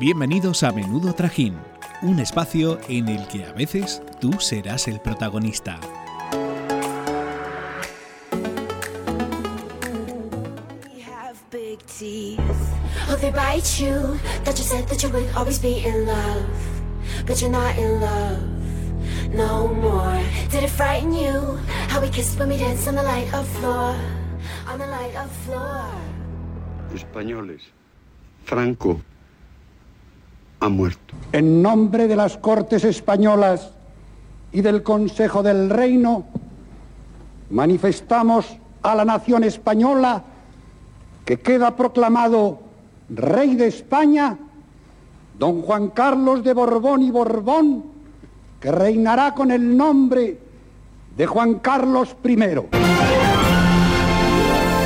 Bienvenidos a Menudo Trajín, un espacio en el que a veces tú serás el protagonista. Oh, they bite you. That you said that you would always be in love. But you're not in love no more. Did it frighten you? How we kissed when we danced on the light of floor. On the light of floor. Españoles. Franco ha muerto. En nombre de las Cortes Españolas y del Consejo del Reino, manifestamos a la nación española que queda proclamado Rey de España, don Juan Carlos de Borbón y Borbón, que reinará con el nombre de Juan Carlos I.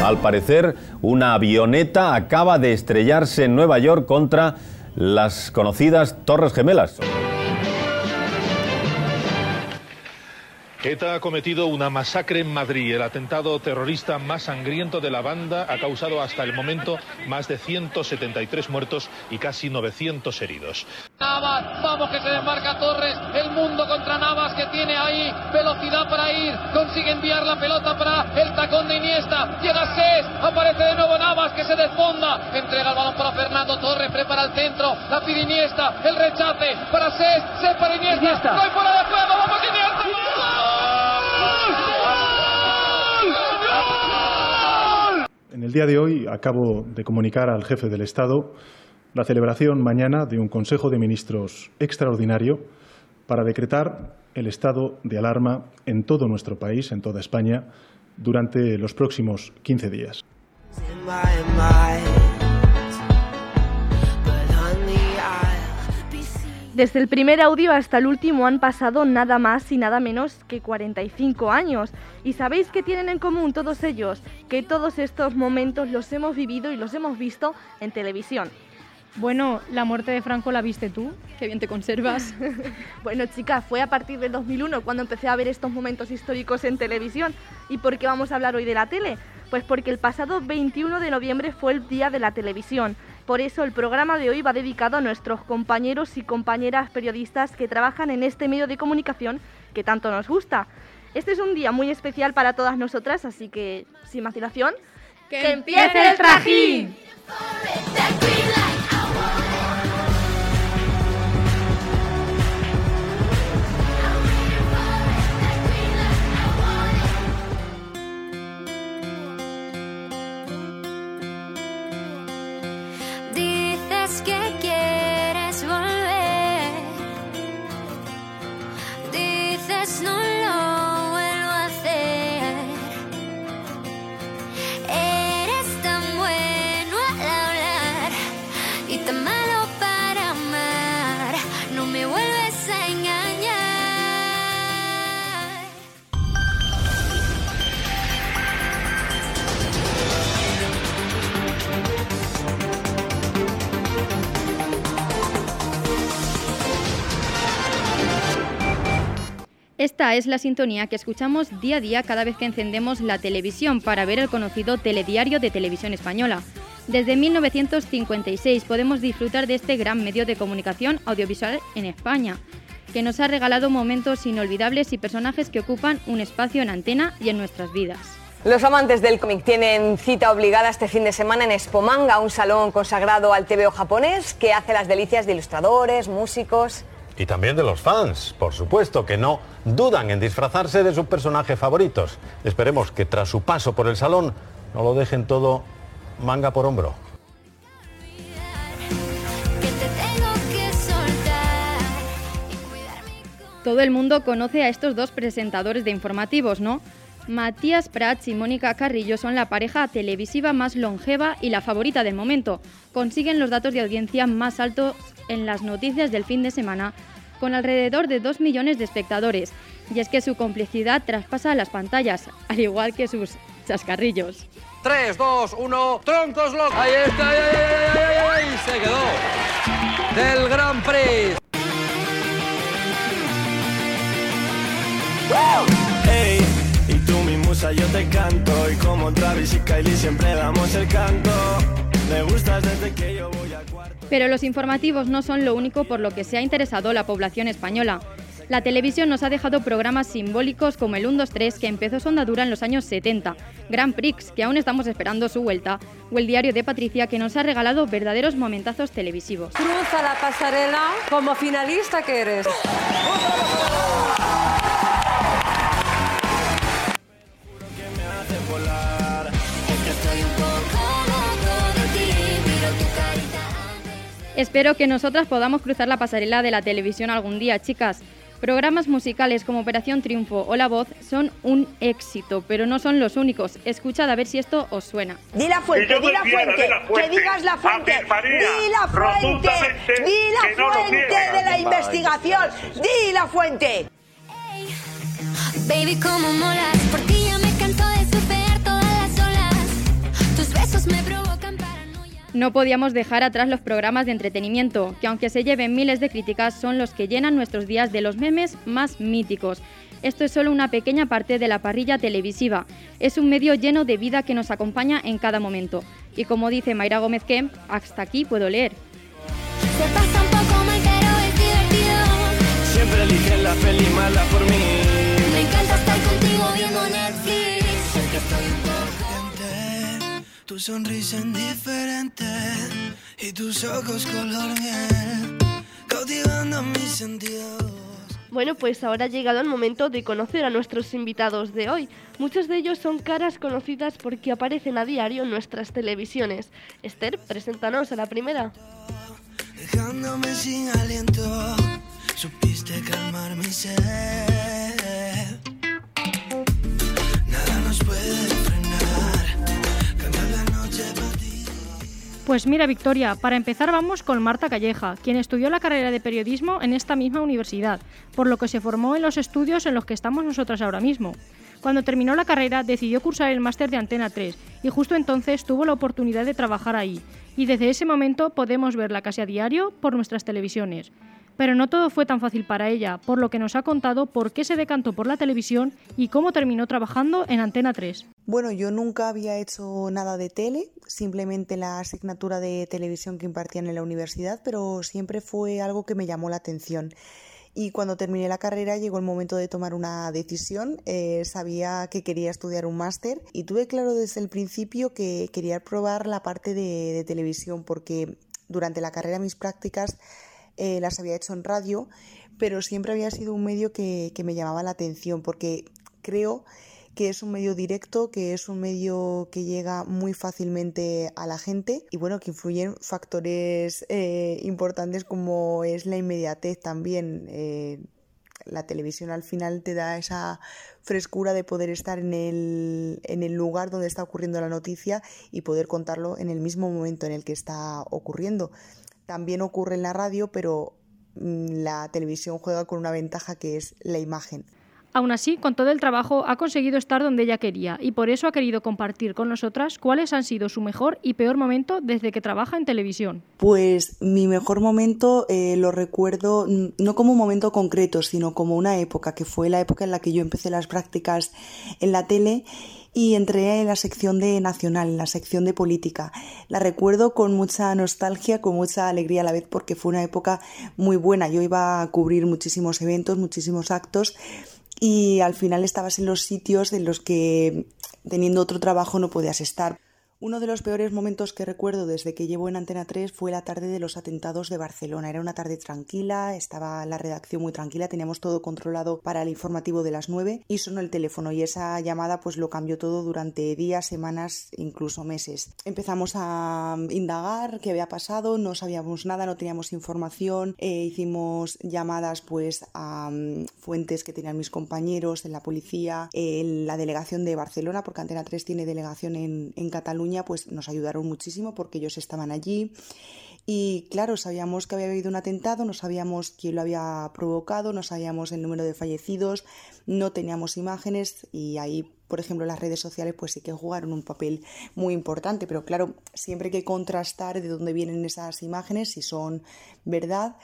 Al parecer, una avioneta acaba de estrellarse en Nueva York contra las conocidas Torres Gemelas. ETA ha cometido una masacre en Madrid. El atentado terrorista más sangriento de la banda ha causado hasta el momento más de 173 muertos y casi 900 heridos. Navas, vamos que se desmarca Torres, el mundo contra Navas que tiene ahí velocidad para ir, consigue enviar la pelota para el tacón de Iniesta, llega Cés, aparece de nuevo Navas que se desfonda, entrega el balón para Fernando Torres, prepara el centro, la pide Iniesta, el rechace para Cés, Cés para Iniesta, Iniesta. no hay fuera de juego, vamos Iniesta. En el día de hoy acabo de comunicar al jefe del Estado la celebración mañana de un Consejo de Ministros extraordinario para decretar el estado de alarma en todo nuestro país, en toda España, durante los próximos 15 días. Desde el primer audio hasta el último han pasado nada más y nada menos que 45 años. ¿Y sabéis qué tienen en común todos ellos? Que todos estos momentos los hemos vivido y los hemos visto en televisión. Bueno, la muerte de Franco la viste tú, qué bien te conservas. bueno, chica, fue a partir del 2001 cuando empecé a ver estos momentos históricos en televisión. ¿Y por qué vamos a hablar hoy de la tele? Pues porque el pasado 21 de noviembre fue el día de la televisión. Por eso el programa de hoy va dedicado a nuestros compañeros y compañeras periodistas que trabajan en este medio de comunicación que tanto nos gusta. Este es un día muy especial para todas nosotras, así que, sin más dilación, ¡que, empiece el trajín! Es la sintonía que escuchamos día a día cada vez que encendemos la televisión para ver el conocido telediario de televisión española. Desde 1956 podemos disfrutar de este gran medio de comunicación audiovisual en España, que nos ha regalado momentos inolvidables y personajes que ocupan un espacio en antena y en nuestras vidas. Los amantes del cómic tienen cita obligada este fin de semana en Espomanga, un salón consagrado al TVO japonés que hace las delicias de ilustradores, músicos. Y también de los fans, por supuesto, que no dudan en disfrazarse de sus personajes favoritos. Esperemos que tras su paso por el salón no lo dejen todo manga por hombro. Todo el mundo conoce a estos dos presentadores de informativos, ¿no? Matías Prats y Mónica Carrillo son la pareja televisiva más longeva y la favorita del momento. Consiguen los datos de audiencia más altos en las noticias del fin de semana, con alrededor de 2 millones de espectadores. Y es que su complicidad traspasa las pantallas, al igual que sus chascarrillos. 3, 2, 1, troncos locos. Ahí está, ahí, ahí, ahí, ahí, se quedó. Del Gran Prix. Hey, y tú mi musa yo te canto y como Travis y Kylie siempre damos el canto. Me gustas desde que yo voy Pero los informativos no son lo único por lo que se ha interesado la población española. La televisión nos ha dejado programas simbólicos como el 1-2-3 que empezó su andadura en los años 70, Grand Prix que aún estamos esperando su vuelta, o el diario de Patricia que nos ha regalado verdaderos momentazos televisivos. Cruza la pasarela como finalista que eres. Espero que nosotras podamos cruzar la pasarela de la televisión algún día, chicas. Programas musicales como Operación Triunfo o La Voz son un éxito, pero no son los únicos. Escuchad a ver si esto os suena. Di la fuente, di la fuente, que digas la fuente, di la fuente, di la fuente de la investigación, di la fuente. Baby, como molas, por ti ya me canso de superar todas las olas. Tus besos me provocan No podíamos dejar atrás los programas de entretenimiento, que aunque se lleven miles de críticas, son los que llenan nuestros días de los memes más míticos. Esto es solo una pequeña parte de la parrilla televisiva. Es un medio lleno de vida que nos acompaña en cada momento. Y como dice Mayra Gómez Kemp, hasta aquí puedo leer. Se pasa un poco mal, pero es divertido. Siempre eligen la peli mala por mí. Me encanta estar contigo viendo Netflix. Es que estoy un poco Tu sonrisa indiferente y tus ojos color miel, cautivando mis sentidos. Bueno, pues ahora ha llegado el momento de conocer a nuestros invitados de hoy. Muchos de ellos son caras conocidas porque aparecen a diario en nuestras televisiones. Esther, preséntanos a la primera. dejándome sin aliento. Supiste calmar mi sed. Pues mira, Victoria, para empezar vamos con Marta Calleja, quien estudió la carrera de periodismo en esta misma universidad, por lo que se formó en los estudios en los que estamos nosotras ahora mismo. Cuando terminó la carrera decidió cursar el máster de Antena 3 y justo entonces tuvo la oportunidad de trabajar ahí. Y desde ese momento podemos verla casi a diario por nuestras televisiones. Pero no todo fue tan fácil para ella, por lo que nos ha contado por qué se decantó por la televisión y cómo terminó trabajando en Antena 3. Bueno, yo nunca había hecho nada de tele, simplemente la asignatura de televisión que impartían en la universidad, pero siempre fue algo que me llamó la atención. Y cuando terminé la carrera llegó el momento de tomar una decisión. Eh, sabía que quería estudiar un máster y tuve claro desde el principio que quería probar la parte de, de televisión porque durante la carrera mis prácticas eh, las había hecho en radio, pero siempre había sido un medio que, que me llamaba la atención porque creo que es un medio directo, que es un medio que llega muy fácilmente a la gente y bueno, que influyen factores eh, importantes como es la inmediatez también. Eh, la televisión al final te da esa frescura de poder estar en el, en el lugar donde está ocurriendo la noticia y poder contarlo en el mismo momento en el que está ocurriendo. También ocurre en la radio, pero mm, la televisión juega con una ventaja que es la imagen. Aún así, con todo el trabajo ha conseguido estar donde ella quería y por eso ha querido compartir con nosotras cuáles han sido su mejor y peor momento desde que trabaja en televisión. Pues mi mejor momento eh, lo recuerdo mm, no como un momento concreto, sino como una época, que fue la época en la que yo empecé las prácticas en la tele y entré en la sección de nacional, en la sección de política. La recuerdo con mucha nostalgia, con mucha alegría a la vez porque fue una época muy buena. Yo iba a cubrir muchísimos eventos, muchísimos actos y al final estabas en los sitios en los que teniendo otro trabajo no podías estar. Uno de los peores momentos que recuerdo desde que llevo en Antena 3 fue la tarde de los atentados de Barcelona. Era una tarde tranquila, estaba la redacción muy tranquila, teníamos todo controlado para el informativo de las 9 y sonó el teléfono y esa llamada pues lo cambió todo durante días, semanas, incluso meses. Empezamos a indagar qué había pasado, no sabíamos nada, no teníamos información, eh, hicimos llamadas pues a um, fuentes que tenían mis compañeros en la policía, en la delegación de Barcelona, porque Antena 3 tiene delegación en, en Cataluña pues nos ayudaron muchísimo porque ellos estaban allí. Y claro, sabíamos que había habido un atentado, no sabíamos quién lo había provocado, no sabíamos el número de fallecidos, no teníamos imágenes y ahí, por ejemplo, las redes sociales pues sí que jugaron un papel muy importante, pero claro, siempre hay que contrastar de dónde vienen esas imágenes, si son verdad.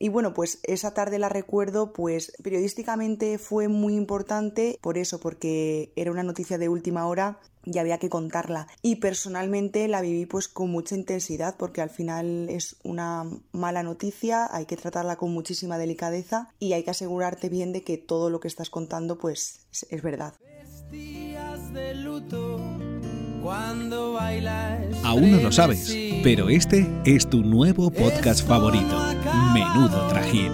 Y bueno, pues esa tarde la recuerdo, pues periodísticamente fue muy importante por eso, porque era una noticia de última hora y había que contarla. Y personalmente la viví pues con mucha intensidad porque al final es una mala noticia, hay que tratarla con muchísima delicadeza y hay que asegurarte bien de que todo lo que estás contando pues es verdad. Aún no lo sabes, pero este es tu nuevo podcast favorito, Menudo Trajín.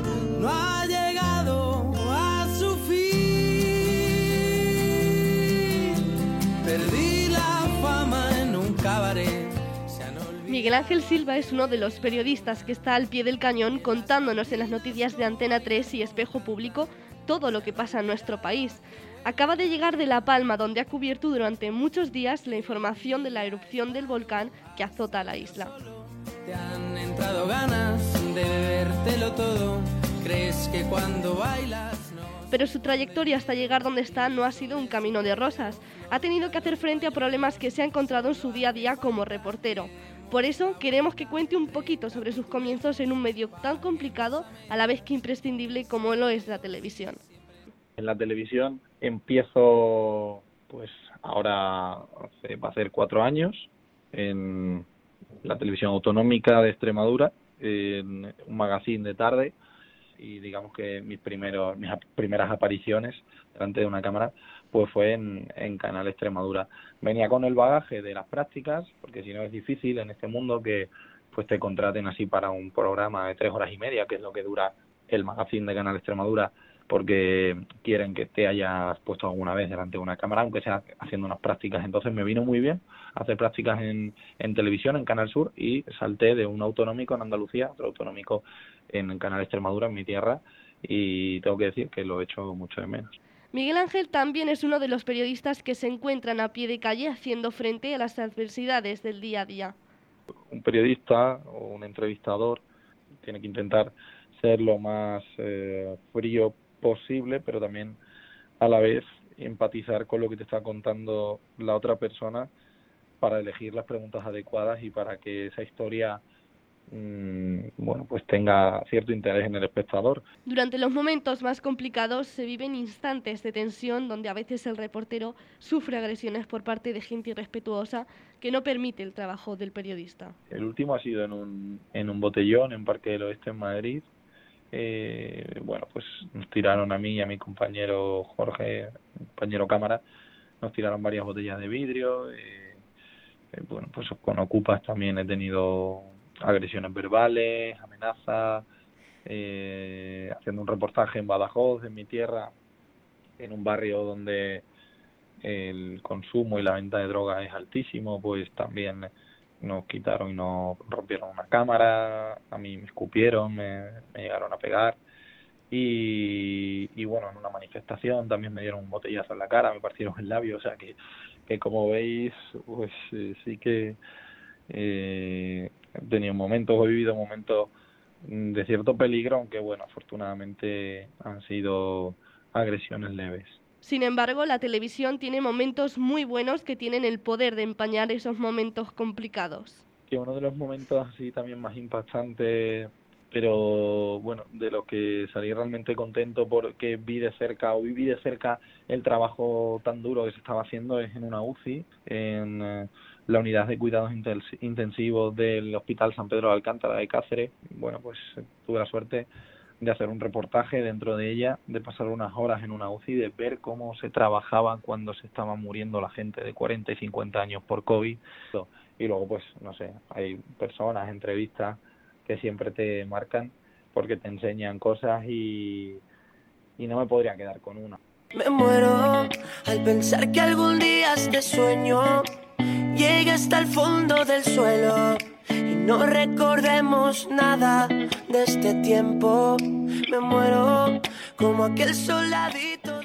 Miguel Ángel Silva es uno de los periodistas que está al pie del cañón contándonos en las noticias de Antena 3 y Espejo Público todo lo que pasa en nuestro país. Acaba de llegar de La Palma, donde ha cubierto durante muchos días la información de la erupción del volcán que azota la isla. Te han entrado ganas de bebértelo todo. ¿Crees que cuando bailas pero su trayectoria hasta llegar donde está no ha sido un camino de rosas. Ha tenido que hacer frente a problemas que se ha encontrado en su día a día como reportero. Por eso queremos que cuente un poquito sobre sus comienzos en un medio tan complicado a la vez que imprescindible como lo es la televisión. En la televisión empiezo, pues ahora va a ser cuatro años, en la televisión autonómica de Extremadura, en un magazine de tarde y digamos que mis primeros mis primeras apariciones delante de una cámara pues fue en, Canal Extremadura. Venía con el bagaje de las prácticas, porque si no es difícil en este mundo que pues te contraten así para un programa de tres horas y media, que es lo que dura el magazine de Canal Extremadura, porque quieren que te hayas puesto alguna vez delante de una cámara, aunque sea haciendo unas prácticas. Entonces me vino muy bien hacer prácticas en, en televisión, en Canal Sur, y salté de un autonómico en Andalucía, otro autonómico en Canal Extremadura, en mi tierra, y tengo que decir que lo he hecho mucho de menos. Miguel Ángel también es uno de los periodistas que se encuentran a pie de calle haciendo frente a las adversidades del día a día. Un periodista o un entrevistador tiene que intentar ser lo más eh, frío posible, pero también a la vez empatizar con lo que te está contando la otra persona para elegir las preguntas adecuadas y para que esa historia bueno pues tenga cierto interés en el espectador. Durante los momentos más complicados se viven instantes de tensión donde a veces el reportero sufre agresiones por parte de gente irrespetuosa que no permite el trabajo del periodista. El último ha sido en un, en un botellón en Parque del Oeste en Madrid eh, bueno, pues nos tiraron a mí y a mi compañero Jorge, compañero cámara, nos tiraron varias botellas de vidrio. Eh, eh, bueno, pues con Ocupas también he tenido agresiones verbales, amenazas, eh, haciendo un reportaje en Badajoz, en mi tierra, en un barrio donde el consumo y la venta de droga es altísimo, pues también nos quitaron y nos rompieron una cámara, a mí me escupieron, me, llegaron a pegar. Y, y, bueno, en una manifestación también me dieron un botellazo en la cara, me partieron el labio, o sea que, que como veis, pues eh, sí que eh, he tenido momentos, he vivido momentos de cierto peligro, aunque bueno, afortunadamente han sido agresiones leves. Sin embargo, la televisión tiene momentos muy buenos que tienen el poder de empañar esos momentos complicados. Que uno de los momentos así también más impactantes, pero bueno, de lo que salí realmente contento porque vi de cerca o viví de cerca el trabajo tan duro que se estaba haciendo es en una UCI, en eh, la unidad de cuidados intensivos del Hospital San Pedro de Alcántara de Cáceres. Bueno, pues tuve la suerte de hacer un reportaje dentro de ella, de pasar unas horas en una UCI, de ver cómo se trabajaba cuando se estaba muriendo la gente de 40 y 50 años por COVID. Y luego, pues, no sé, hay personas, entrevistas que siempre te marcan porque te enseñan cosas y, y no me podría quedar con una. Me muero al pensar que algún día este sueño llegue hasta el fondo del suelo y no recordemos nada de este tiempo. Me muero como aquel hierro.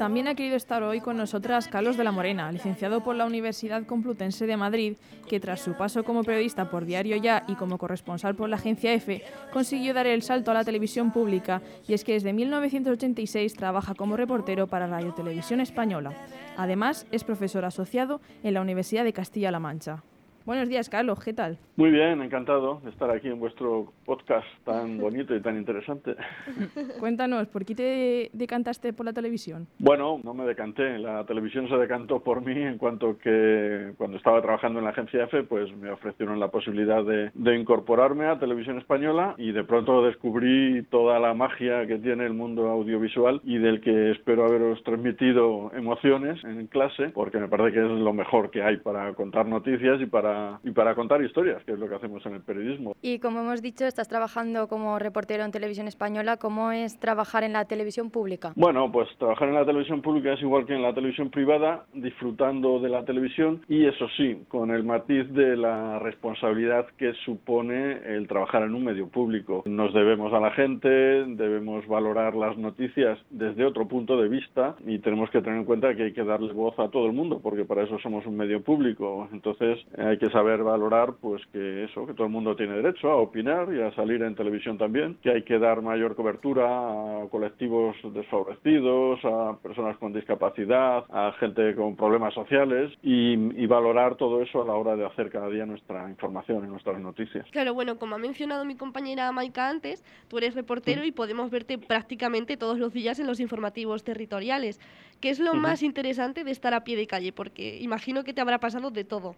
También ha querido estar hoy con nosotras Carlos de la Morena, licenciado por la Universidad Complutense de Madrid, que tras su paso como periodista por Diario Ya y como corresponsal por la agencia EFE, consiguió dar el salto a la televisión pública y es que desde 1986 trabaja como reportero para Radio Televisión Española. Además, es profesor asociado en la Universidad de Castilla-La Mancha. Buenos días, Carlos, ¿qué tal? Muy bien, encantado de estar aquí en vuestro podcast tan bonito y tan interesante. Cuéntanos, ¿por qué te decantaste por la televisión? Bueno, no me decanté, la televisión se decantó por mí en cuanto que cuando estaba trabajando en la agencia EFE, pues me ofrecieron la posibilidad de, de incorporarme a Televisión Española y de pronto descubrí toda la magia que tiene el mundo audiovisual y del que espero haberos transmitido emociones en clase, porque me parece que es lo mejor que hay para contar noticias y para y para contar historias, que es lo que hacemos en el periodismo. Y como hemos dicho, estás trabajando como reportero en televisión española. ¿Cómo es trabajar en la televisión pública? Bueno, pues trabajar en la televisión pública es igual que en la televisión privada, disfrutando de la televisión y eso sí, con el matiz de la responsabilidad que supone el trabajar en un medio público. Nos debemos a la gente, debemos valorar las noticias desde otro punto de vista y tenemos que tener en cuenta que hay que darle voz a todo el mundo, porque para eso somos un medio público. Entonces hay que saber valorar pues que eso, que todo el mundo tiene derecho a opinar y a salir en televisión también, que hay que dar mayor cobertura a colectivos desfavorecidos, a personas con discapacidad, a gente con problemas sociales y, y valorar todo eso a la hora de hacer cada día nuestra información y nuestras noticias. Claro, bueno, como ha mencionado mi compañera Maika antes, tú eres reportero y podemos verte prácticamente todos los días en los informativos territoriales. ¿Qué es lo más interesante de estar a pie de calle? Porque imagino que te habrá pasado de todo.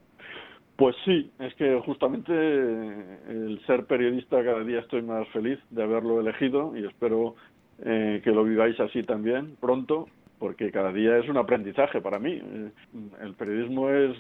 Pues sí, es que justamente eh, el ser periodista cada día estoy más feliz de haberlo elegido y espero eh, que lo viváis así también pronto, porque cada día es un aprendizaje para mí. Eh, El periodismo es,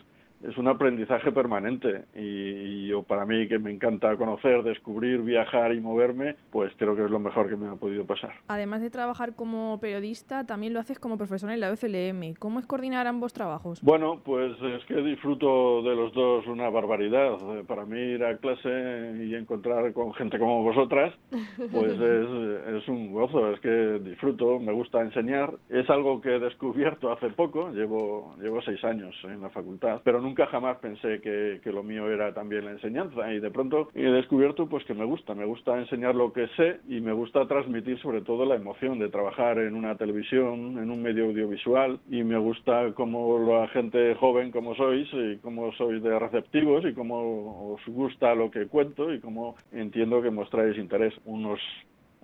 es un aprendizaje permanente y, yo para mí que me encanta conocer, descubrir, viajar y moverme, pues creo que es lo mejor que me ha podido pasar. Además de trabajar como periodista, también lo haces como profesor en la UCLM. ¿Cómo es coordinar ambos trabajos? Bueno, pues es que disfruto de los dos una barbaridad. Para mí ir a clase y encontrar con gente como vosotras, pues es, es un gozo, es que disfruto, me gusta enseñar. Es algo que he descubierto hace poco, llevo, llevo seis años en la facultad, pero nunca jamás pensé que, que lo mío era también la enseñanza. Y de pronto he descubierto pues que me gusta, me gusta enseñar lo que sé y me gusta transmitir sobre todo la emoción de trabajar en una televisión, en un medio audiovisual. Y me gusta cómo la gente joven como sois y cómo sois de receptivos y cómo os gusta lo que cuento y cómo entiendo que mostráis interés. Unos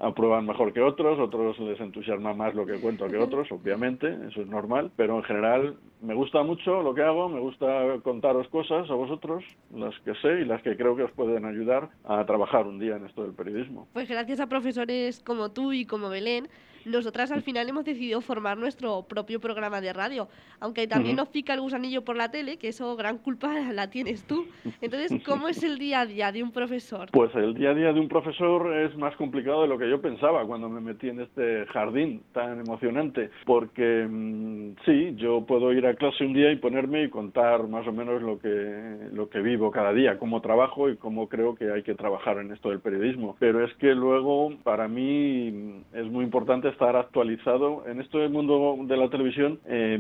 aprueban mejor que otros, otros les entusiasma más lo que cuento que otros, obviamente, eso es normal, pero en general me gusta mucho lo que hago, me gusta contaros cosas a vosotros, las que sé y las que creo que os pueden ayudar a trabajar un día en esto del periodismo. Pues gracias a profesores como tú y como Belén, nosotras al final hemos decidido formar nuestro propio programa de radio, aunque también Ujú. nos pica el gusanillo por la tele, que eso gran culpa la tienes tú. Entonces, ¿cómo es el día a día de un profesor? Pues el día a día de un profesor es más complicado de lo que yo pensaba cuando me metí en este jardín tan emocionante, porque mm, sí, yo puedo ir a clase un día y ponerme y contar más o menos lo que lo que vivo cada día, cómo trabajo y cómo creo que hay que trabajar en esto del periodismo. Pero es que luego para mí mm, es muy importante estar actualizado en esto del mundo de la televisión. eh,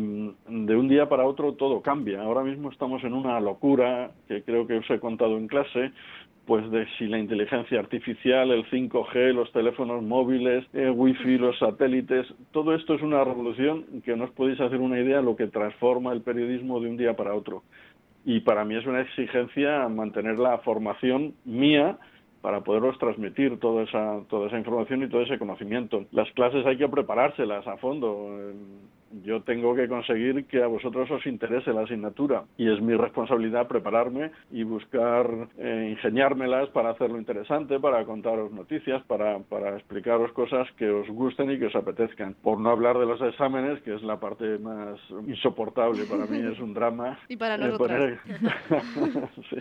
de un día para otro todo cambia. Ahora mismo estamos en una locura que creo que os he contado en clase pues de si la inteligencia artificial, el 5G, los teléfonos móviles, el wifi, los satélites, todo esto es una revolución que no os podéis hacer una idea de lo que transforma el periodismo de un día para otro. Y para mí es una exigencia mantener la formación mía para poderos transmitir toda esa, toda esa información y todo ese conocimiento. Las clases hay que preparárselas a fondo. Yo tengo que conseguir que a vosotros os interese la asignatura y es mi responsabilidad prepararme y buscar eh, ingeniármelas para hacerlo interesante, para contaros noticias, para, para explicaros cosas que os gusten y que os apetezcan. Por no hablar de los exámenes, que es la parte más insoportable para mí, es un drama. Y para eh, nosotras. poner- Sí.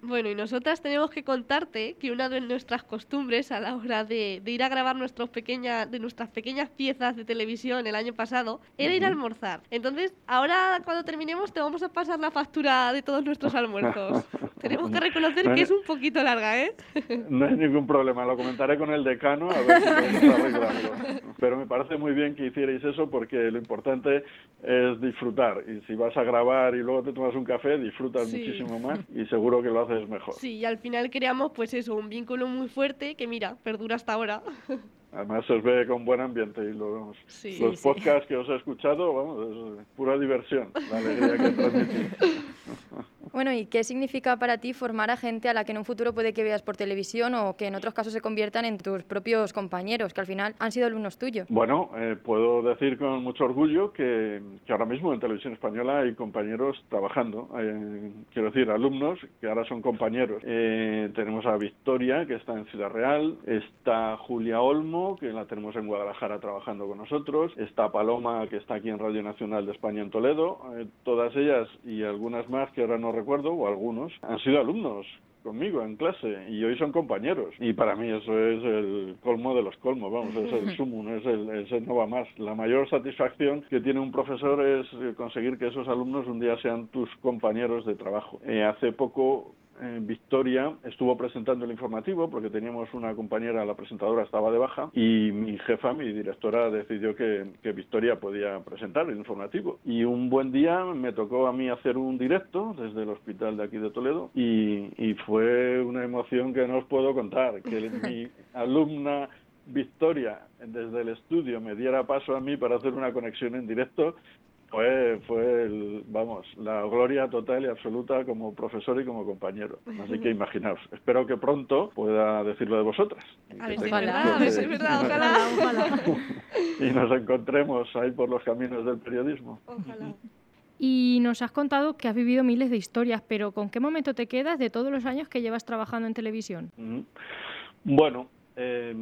Bueno, y nosotras tenemos que contarte que una de nuestras costumbres a la hora de, de ir a grabar nuestros pequeña, de nuestras pequeñas piezas de televisión el año pasado era ir a almorzar. Entonces, ahora cuando terminemos te vamos a pasar la factura de todos nuestros almuerzos. tenemos que reconocer No, que es un poquito larga, ¿eh? No hay ningún problema, lo comentaré con el decano a ver si podemos arreglarlo. Pero me parece muy bien que hicierais eso porque lo importante es disfrutar. Y si vas a grabar y luego te tomas un café, disfrutas Sí. muchísimo más y seguro que lo haces mejor. Sí, y al final creamos pues eso, un vínculo muy fuerte que mira, perdura hasta ahora. Además se os ve con buen ambiente y los, Sí. los Sí, podcasts que os he escuchado, vamos, es pura diversión, la alegría que transmitís. Bueno, ¿y qué significa para ti formar a gente a la que en un futuro puede que veas por televisión o que en otros casos se conviertan en tus propios compañeros, que al final han sido alumnos tuyos? Bueno, eh, puedo decir con mucho orgullo que, ahora mismo en Televisión Española hay compañeros trabajando, eh, quiero decir, alumnos que ahora son compañeros. Eh, tenemos a Victoria, que está en Ciudad Real, está Julia Olmo, que la tenemos en Guadalajara trabajando con nosotros, está Paloma, que está aquí en Radio Nacional de España en Toledo, todas ellas y algunas más que ahora no recuerdo, o algunos, han sido alumnos conmigo en clase y hoy son compañeros. Y para mí eso es el colmo de los colmos, vamos, es el sumum, es el, es no va más. La mayor satisfacción que tiene un profesor es conseguir que esos alumnos un día sean tus compañeros de trabajo. Eh, hace poco Victoria estuvo presentando el informativo porque teníamos una compañera, la presentadora estaba de baja y mi jefa, mi directora, decidió que, Victoria podía presentar el informativo. Y un buen día me tocó a mí hacer un directo desde el hospital de aquí de Toledo y, y fue una emoción que no os puedo contar, que mi alumna Victoria desde el estudio me diera paso a mí para hacer una conexión en directo fue, fue el, vamos, la gloria total y absoluta como profesor y como compañero. Así que imaginaos, espero que pronto pueda decirlo de vosotras. A ver, ojalá, a ver si es verdad, ojalá, ojalá. y nos encontremos ahí por los caminos del periodismo. Ojalá. Y nos has contado que has vivido miles de historias, pero ¿con qué momento te quedas de todos los años que llevas trabajando en televisión? Bueno, eh,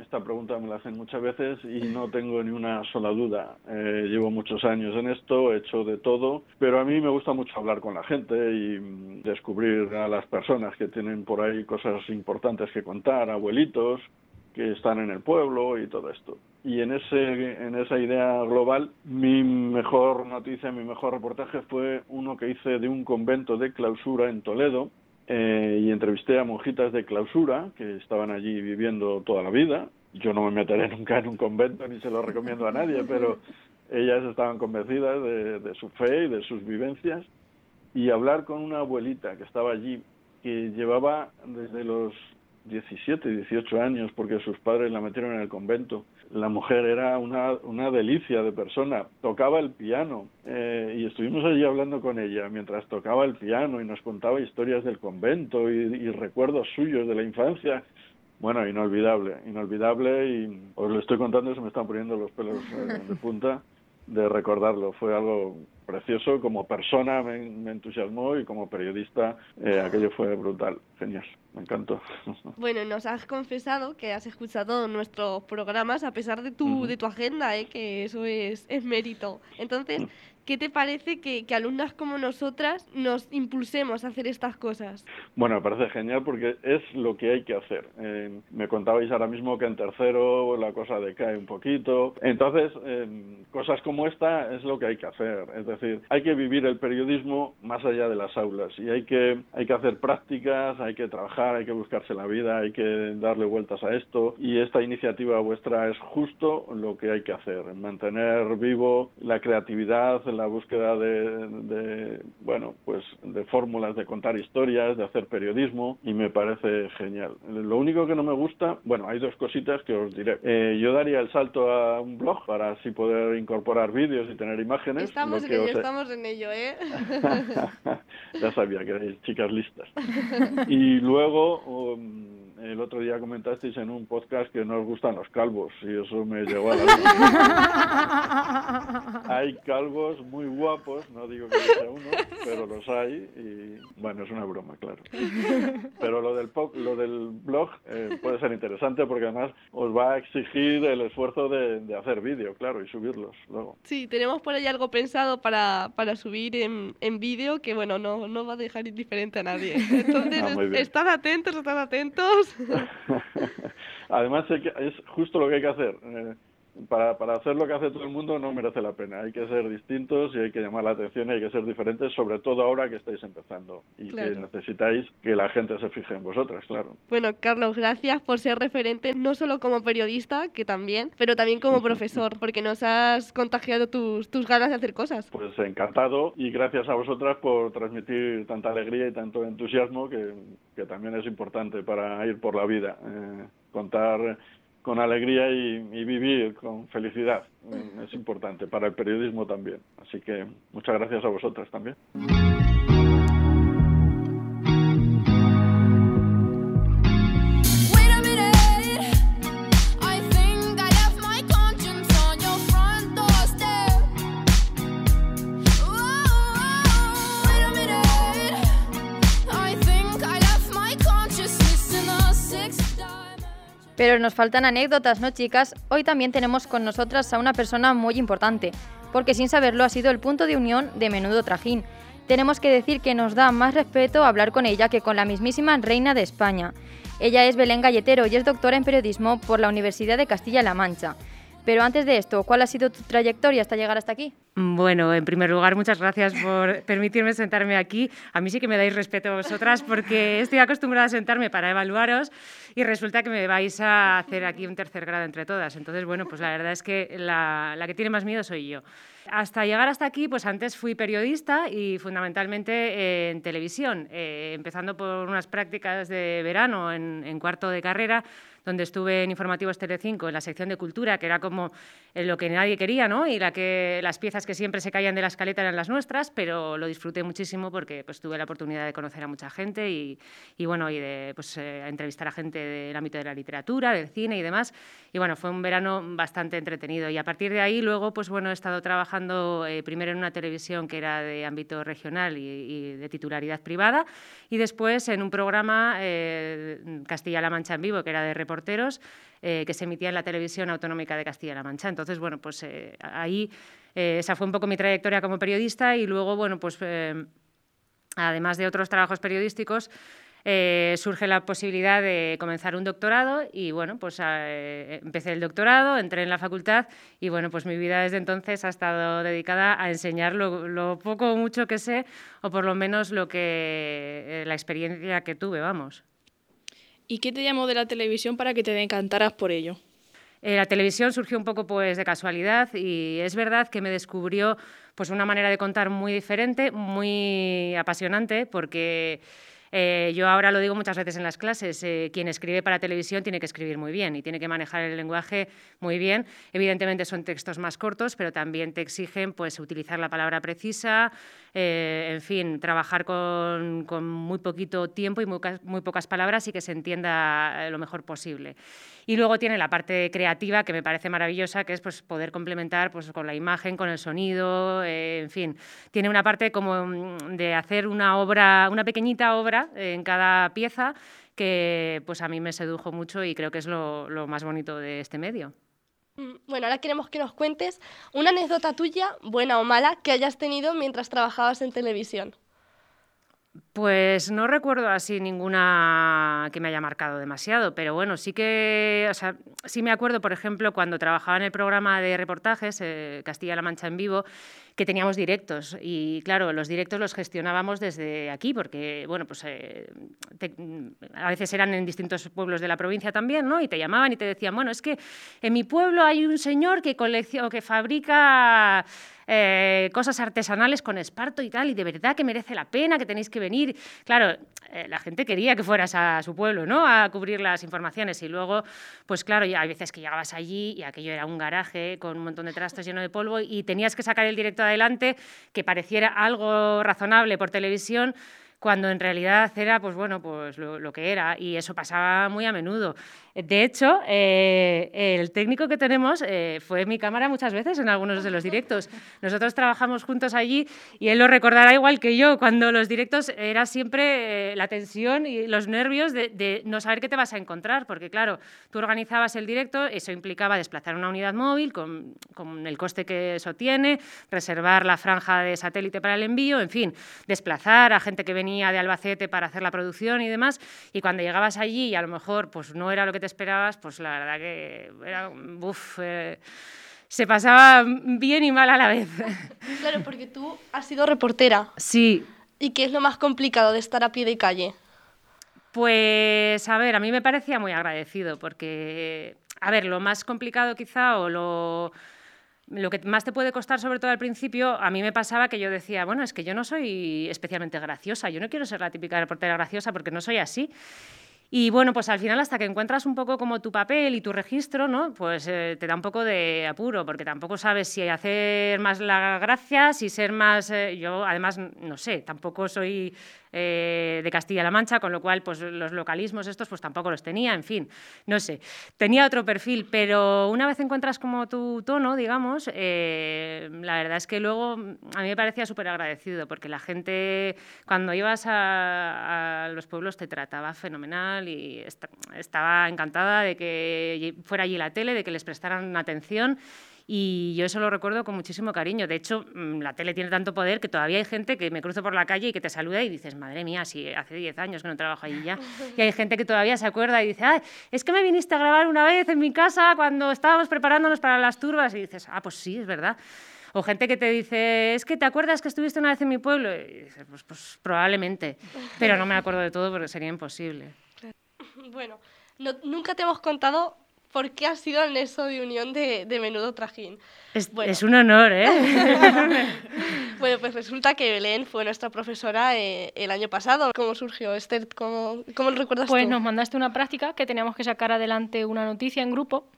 esta pregunta me la hacen muchas veces y no tengo ni una sola duda. Eh, llevo muchos años en esto, he hecho de todo, pero a mí me gusta mucho hablar con la gente y mm, descubrir a las personas que tienen por ahí cosas importantes que contar, abuelitos que están en el pueblo y todo esto. Y en, ese, en esa idea global, mi mejor noticia, mi mejor reportaje fue uno que hice de un convento de clausura en Toledo, eh, y entrevisté a monjitas de clausura que estaban allí viviendo toda la vida. Yo no me meteré nunca en un convento ni se lo recomiendo a nadie, pero ellas estaban convencidas de, de su fe y de sus vivencias. Y hablar con una abuelita que estaba allí, que llevaba desde los 17, 18 años, porque sus padres la metieron en el convento. La mujer era una, una delicia de persona, tocaba el piano eh, y estuvimos allí hablando con ella mientras tocaba el piano y nos contaba historias del convento y, recuerdos suyos de la infancia. Bueno, inolvidable, inolvidable y os lo estoy contando y se me están poniendo los pelos eh, de punta de recordarlo. Fue algo precioso, como persona me, entusiasmó y como periodista eh, aquello fue brutal, genial, me encantó. Bueno, nos has confesado que has escuchado nuestros programas a pesar de tu, de tu agenda, ¿eh? que eso es, es mérito. Entonces, mm. ¿Qué te parece que, alumnas como nosotras nos impulsemos a hacer estas cosas? Bueno, me parece genial porque es lo que hay que hacer. Eh, me contabais ahora mismo que en tercero la cosa decae un poquito. Entonces, cosas como esta es lo que hay que hacer. Es decir, hay que vivir el periodismo más allá de las aulas y hay que, hay que hacer prácticas, hay que trabajar, hay que buscarse la vida, hay que darle vueltas a esto y esta iniciativa vuestra es justo lo que hay que hacer, mantener vivo la creatividad, la búsqueda de, bueno, pues de fórmulas de contar historias, de hacer periodismo y me parece genial. Lo único que no me gusta, bueno, hay dos cositas que os diré. Eh, yo daría el salto a un blog para así poder incorporar vídeos y tener imágenes. Estamos estamos en ello, ¿eh? ya sabía que erais chicas listas. Y luego, um, el otro día comentasteis en un podcast que no os gustan los calvos y eso me llevó a la Hay calvos muy guapos, no digo que sea uno, pero los hay y bueno, es una broma, claro. Pero lo del, lo del blog eh, puede ser interesante porque además os va a exigir el esfuerzo de, de hacer vídeo, claro, y subirlos luego. Sí, tenemos por ahí algo pensado para, para subir en, en vídeo que bueno, no, no va a dejar indiferente a nadie. Entonces, ah, estad atentos, estad atentos. Además, es justo lo que hay que hacer. Para, para hacer lo que hace todo el mundo no merece la pena. Hay que ser distintos y hay que llamar la atención y hay que ser diferentes, sobre todo ahora que estáis empezando y que necesitáis que la gente se fije en vosotras, claro. Bueno, Carlos, gracias por ser referente, no solo como periodista, que también, pero también como profesor, porque nos has contagiado tus, tus ganas de hacer cosas. Pues encantado y gracias a vosotras por transmitir tanta alegría y tanto entusiasmo que, que también es importante para ir por la vida. Eh, contar con alegría y, vivir con felicidad. Es importante para el periodismo también. Así que muchas gracias a vosotras también. Pero nos faltan anécdotas, ¿no, chicas? Hoy también tenemos con nosotras a una persona muy importante, porque sin saberlo ha sido el punto de unión de Menudo Trajín. Tenemos que decir que nos da más respeto hablar con ella que con la mismísima reina de España. Ella es Belén Galletero y es doctora en periodismo por la Universidad de Castilla-La Mancha. Pero antes de esto, ¿cuál ha sido tu trayectoria hasta llegar hasta aquí? Bueno, en primer lugar, muchas gracias por permitirme sentarme aquí. A mí sí que me dais respeto a vosotras porque estoy acostumbrada a sentarme para evaluaros y resulta que me vais a hacer aquí un tercer grado entre todas. Entonces, bueno, pues la verdad es que la, que tiene más miedo soy yo. Hasta llegar hasta aquí, pues antes fui periodista y fundamentalmente en televisión, eh, empezando por unas prácticas de verano en cuarto de carrera donde estuve en Informativos Telecinco, en la sección de cultura, que era como eh, lo que nadie quería, ¿no? Y la que, las piezas que siempre se caían de la escaleta eran las nuestras, pero lo disfruté muchísimo porque pues, tuve la oportunidad de conocer a mucha gente y, y bueno, y de pues, eh, entrevistar a gente del ámbito de la literatura, del cine y demás. Y bueno, fue un verano bastante entretenido. Y a partir de ahí, luego, pues bueno, he estado trabajando eh, primero en una televisión que era de ámbito regional y, y de titularidad privada, y después en un programa Castilla-La Mancha en vivo, que era de reportaje reporteros eh, que se emitía en la televisión autonómica de Castilla-La Mancha. Entonces, bueno, pues eh, ahí eh, esa fue un poco mi trayectoria como periodista y luego, bueno, pues además de otros trabajos periodísticos, surge la posibilidad de comenzar un doctorado y bueno, pues empecé el doctorado, entré en la facultad y bueno, pues mi vida desde entonces ha estado dedicada a enseñar lo, lo poco o mucho que sé o por lo menos lo que la experiencia que tuve, vamos. ¿Y qué te llamó de la televisión para que te encantaras por ello? Eh, la televisión surgió un poco pues de casualidad y es verdad que me descubrió pues una manera de contar muy diferente, muy apasionante, porque eh, yo ahora lo digo muchas veces en las clases, eh, quien escribe para televisión tiene que escribir muy bien y tiene que manejar el lenguaje muy bien. Evidentemente son textos más cortos, pero también te exigen pues, utilizar la palabra precisa, eh, en fin, trabajar con, muy poquito tiempo y muy, muy pocas palabras y que se entienda lo mejor posible. Y luego tiene la parte creativa que me parece maravillosa, que es pues, poder complementar pues, con la imagen, con el sonido, eh, en fin. Tiene una parte como mm, de hacer una obra, una pequeñita obra en cada pieza que pues, a mí me sedujo mucho y creo que es lo más bonito de este medio. Mm, bueno, ahora queremos que nos cuentes una anécdota tuya, buena o mala, que hayas tenido mientras trabajabas en televisión. Pues no recuerdo así ninguna que me haya marcado demasiado, pero bueno, sí que, o sea, sí me acuerdo, por ejemplo, cuando trabajaba en el programa de reportajes eh, Castilla-La Mancha en vivo, que teníamos directos y claro, los directos los gestionábamos desde aquí porque, bueno, pues eh, a veces eran en distintos pueblos de la provincia también, ¿no? Y te llamaban y te decían, bueno, es que en mi pueblo hay un señor que, colecciona, que fabrica eh, cosas artesanales con esparto y tal, y de verdad que merece la pena, que tenéis que venir. Claro, eh, la gente quería que fueras a su pueblo, ¿no? A cubrir las informaciones y luego, pues claro, ya hay veces que llegabas allí y aquello era un garaje con un montón de trastos lleno de polvo y tenías que sacar el directo adelante que pareciera algo razonable por televisión cuando en realidad era pues bueno pues lo, lo, que era y eso pasaba muy a menudo de hecho, eh, el técnico que tenemos eh, fue mi cámara muchas veces en algunos de los directos. Nosotros trabajamos juntos allí y él lo recordará igual que yo. Cuando los directos era siempre eh, la tensión y los nervios de, de, no saber qué te vas a encontrar, porque claro, tú organizabas el directo, eso implicaba desplazar una unidad móvil con, con el coste que eso tiene, reservar la franja de satélite para el envío, en fin, desplazar a gente que venía de Albacete para hacer la producción y demás. Y cuando llegabas allí y a lo mejor pues no era lo que te esperabas, pues la verdad que era, uf, eh, se pasaba bien y mal a la vez. Claro, porque tú has sido reportera. Sí. ¿Y qué es lo más complicado de estar a pie de calle? Pues, a ver, a mí me parecía muy agradecido, porque, a ver, lo más complicado quizá o lo lo que más te puede costar, sobre todo al principio, a mí me pasaba que yo decía, bueno, es que yo no soy especialmente graciosa, yo no quiero ser la típica reportera graciosa porque no soy así. Y bueno, pues al final hasta que encuentras un poco como tu papel y tu registro, ¿no? Pues eh, te da un poco de apuro, porque tampoco sabes si hacer más la gracia, si ser más... Eh, yo además, no sé, tampoco soy eh, de Castilla-La Mancha, con lo cual pues, los localismos estos pues tampoco los tenía, en fin, no sé. Tenía otro perfil, pero una vez encuentras como tu tono, digamos, eh, la verdad es que luego a mí me parecía súper agradecido, porque la gente cuando ibas a, los pueblos te trataba fenomenal y estaba encantada de que fuera allí la tele, de que les prestaran atención y yo eso lo recuerdo con muchísimo cariño. De hecho, mm, la tele tiene tanto poder que todavía hay gente que me cruzo por la calle y que te saluda y dices, madre mía, si hace 10 años que no trabajo allí ya. Y hay gente que todavía se acuerda y dice, es que me viniste a grabar una vez en mi casa cuando estábamos preparándonos para las turbas. Y dices, ah, pues sí, es verdad. O gente que te dice, es que te acuerdas que estuviste una vez en mi pueblo. Y dices, pues, pues probablemente. Pero no me acuerdo de todo porque sería imposible. Bueno, nunca te hemos contado por qué has sido el nexo de unión de, Menudo Trajín. Es, un honor, ¿eh? bueno, pues resulta que Belén fue nuestra profesora eh, el año pasado. ¿Cómo surgió, Esther? ¿Cómo, cómo lo recuerdas pues nos mandaste una práctica que teníamos que sacar adelante una noticia en grupo.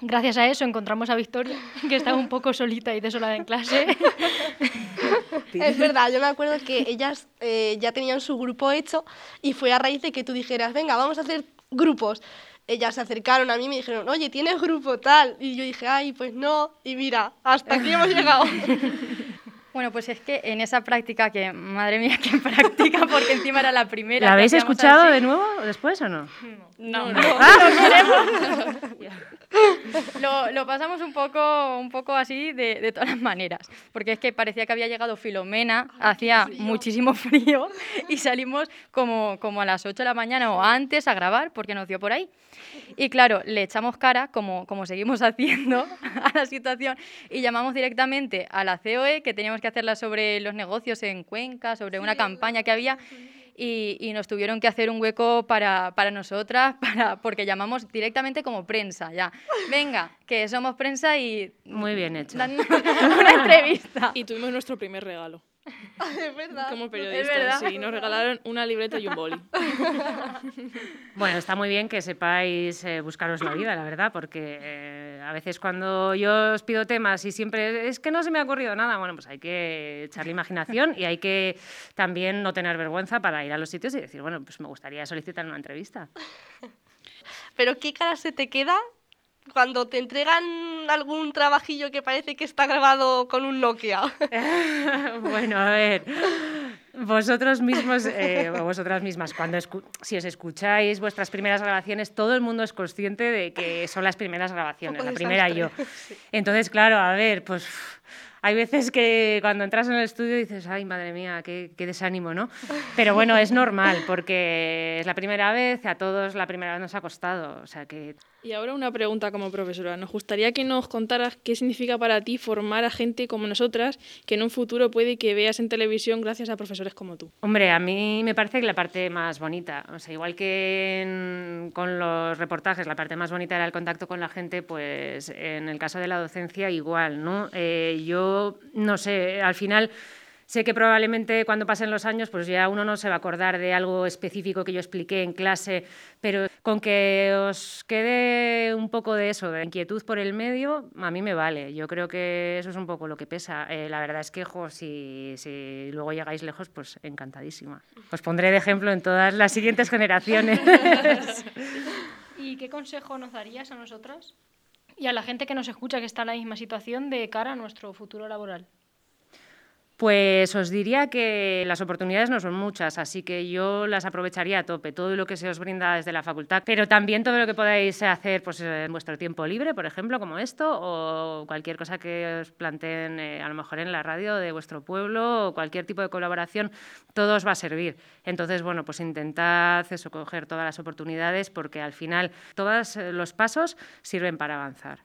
Gracias a eso encontramos a Victoria, que estaba un poco solita y desolada en clase. es verdad, yo me acuerdo que ellas eh, ya tenían su grupo hecho y fue a raíz de que tú dijeras, venga, vamos a hacer grupos ellas se acercaron a mí y me dijeron, oye, ¿tienes grupo tal? Y yo dije, ay, pues no, y mira, hasta aquí hemos llegado. Bueno, pues es que en esa práctica, que madre mía, qué práctica, porque encima era la primera. ¿La habéis escuchado de nuevo después o no? No, no, no, ah. lo, lo, pasamos un poco, un poco así de, de, todas las maneras, porque es que parecía que había llegado Filomena, hacía muchísimo frío y salimos como, como a las 8 de la mañana o antes a grabar, porque nos dio por ahí. Y claro, le echamos cara, como, como seguimos haciendo, a la situación y llamamos directamente a la COE, que teníamos que hacerla sobre los negocios en Cuenca, sobre una campaña que había. Y, y, nos tuvieron que hacer un hueco para, para nosotras, para, porque llamamos directamente como prensa, ya. Venga, que somos prensa y... Muy bien hecho. Una entrevista. Y tuvimos nuestro primer regalo. es verdad. Como periodistas, sí, nos regalaron una libreta y un boli. bueno, está muy bien que sepáis eh, buscaros la vida, la verdad, porque eh, a veces cuando yo os pido temas y siempre es que no se me ha ocurrido nada, bueno, pues hay que echar la imaginación y hay que también no tener vergüenza para ir a los sitios y decir, bueno, pues me gustaría solicitar una entrevista. Pero ¿qué cara se te queda cuando te entregan algún trabajillo que parece que está grabado con un Nokia. bueno, a ver. Vosotros mismos, eh, vosotras mismas, cuando si os escucháis vuestras primeras grabaciones, todo el mundo es consciente de que son las primeras grabaciones, la primera yo. Entonces, claro, a ver, pues hay veces que cuando entras en el estudio dices, ay, madre mía, qué, desánimo, ¿no? Pero bueno, es normal, porque es la primera vez, a todos la primera vez nos ha costado, o sea que... Y ahora una pregunta como profesora. Nos gustaría que nos contaras qué significa para ti formar a gente como nosotras, que en un futuro puede que veas en televisión gracias a profesores como tú. Hombre, a mí me parece que la parte más bonita, o sea, igual que con los reportajes, la parte más bonita era el contacto con la gente, pues en el caso de la docencia igual, ¿no? Eh, yo no sé, al final sé que probablemente cuando pasen los años, pues ya uno no se va a acordar de algo específico que yo expliqué en clase, pero con que os quede un poco de eso, de inquietud por el medio, a mí me vale. Yo creo que eso es un poco lo que pesa. Eh, la verdad es que, si, si luego llegáis lejos, pues encantadísima. Os pondré de ejemplo en todas las siguientes generaciones. ¿Y qué consejo nos darías a nosotras? Y a la gente que nos escucha que está en la misma situación de cara a nuestro futuro laboral? Pues os diría que las oportunidades no son muchas, así que yo las aprovecharía a tope, todo lo que se os brinda desde la facultad, pero también todo lo que podáis hacer pues, en vuestro tiempo libre, por ejemplo, como esto, o cualquier cosa que os planteen eh, a lo mejor en la radio de vuestro pueblo, o cualquier tipo de colaboración, todo os va a servir. Entonces, bueno, pues intentad eso, coger todas las oportunidades, porque al final todos los pasos sirven para avanzar.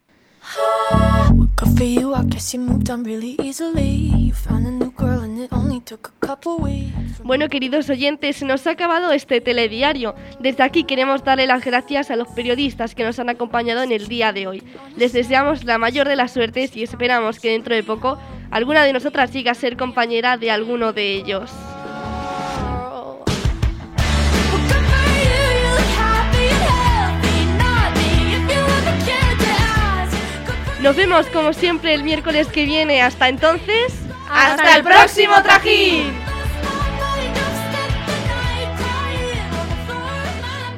Bueno, queridos oyentes, nos ha acabado este telediario. Desde aquí queremos darle las gracias a los periodistas que nos han acompañado en el día de hoy. Les deseamos la mayor de las suertes y esperamos que dentro de poco alguna de nosotras llegue a ser compañera de alguno de ellos. Nos vemos como siempre el miércoles que viene. Hasta entonces, hasta, el próximo trajín.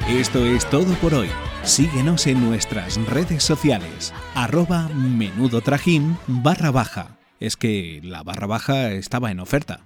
Esto es todo por hoy. Síguenos en nuestras redes sociales. Arroba menudo trajín barra baja. Es que la barra baja estaba en oferta.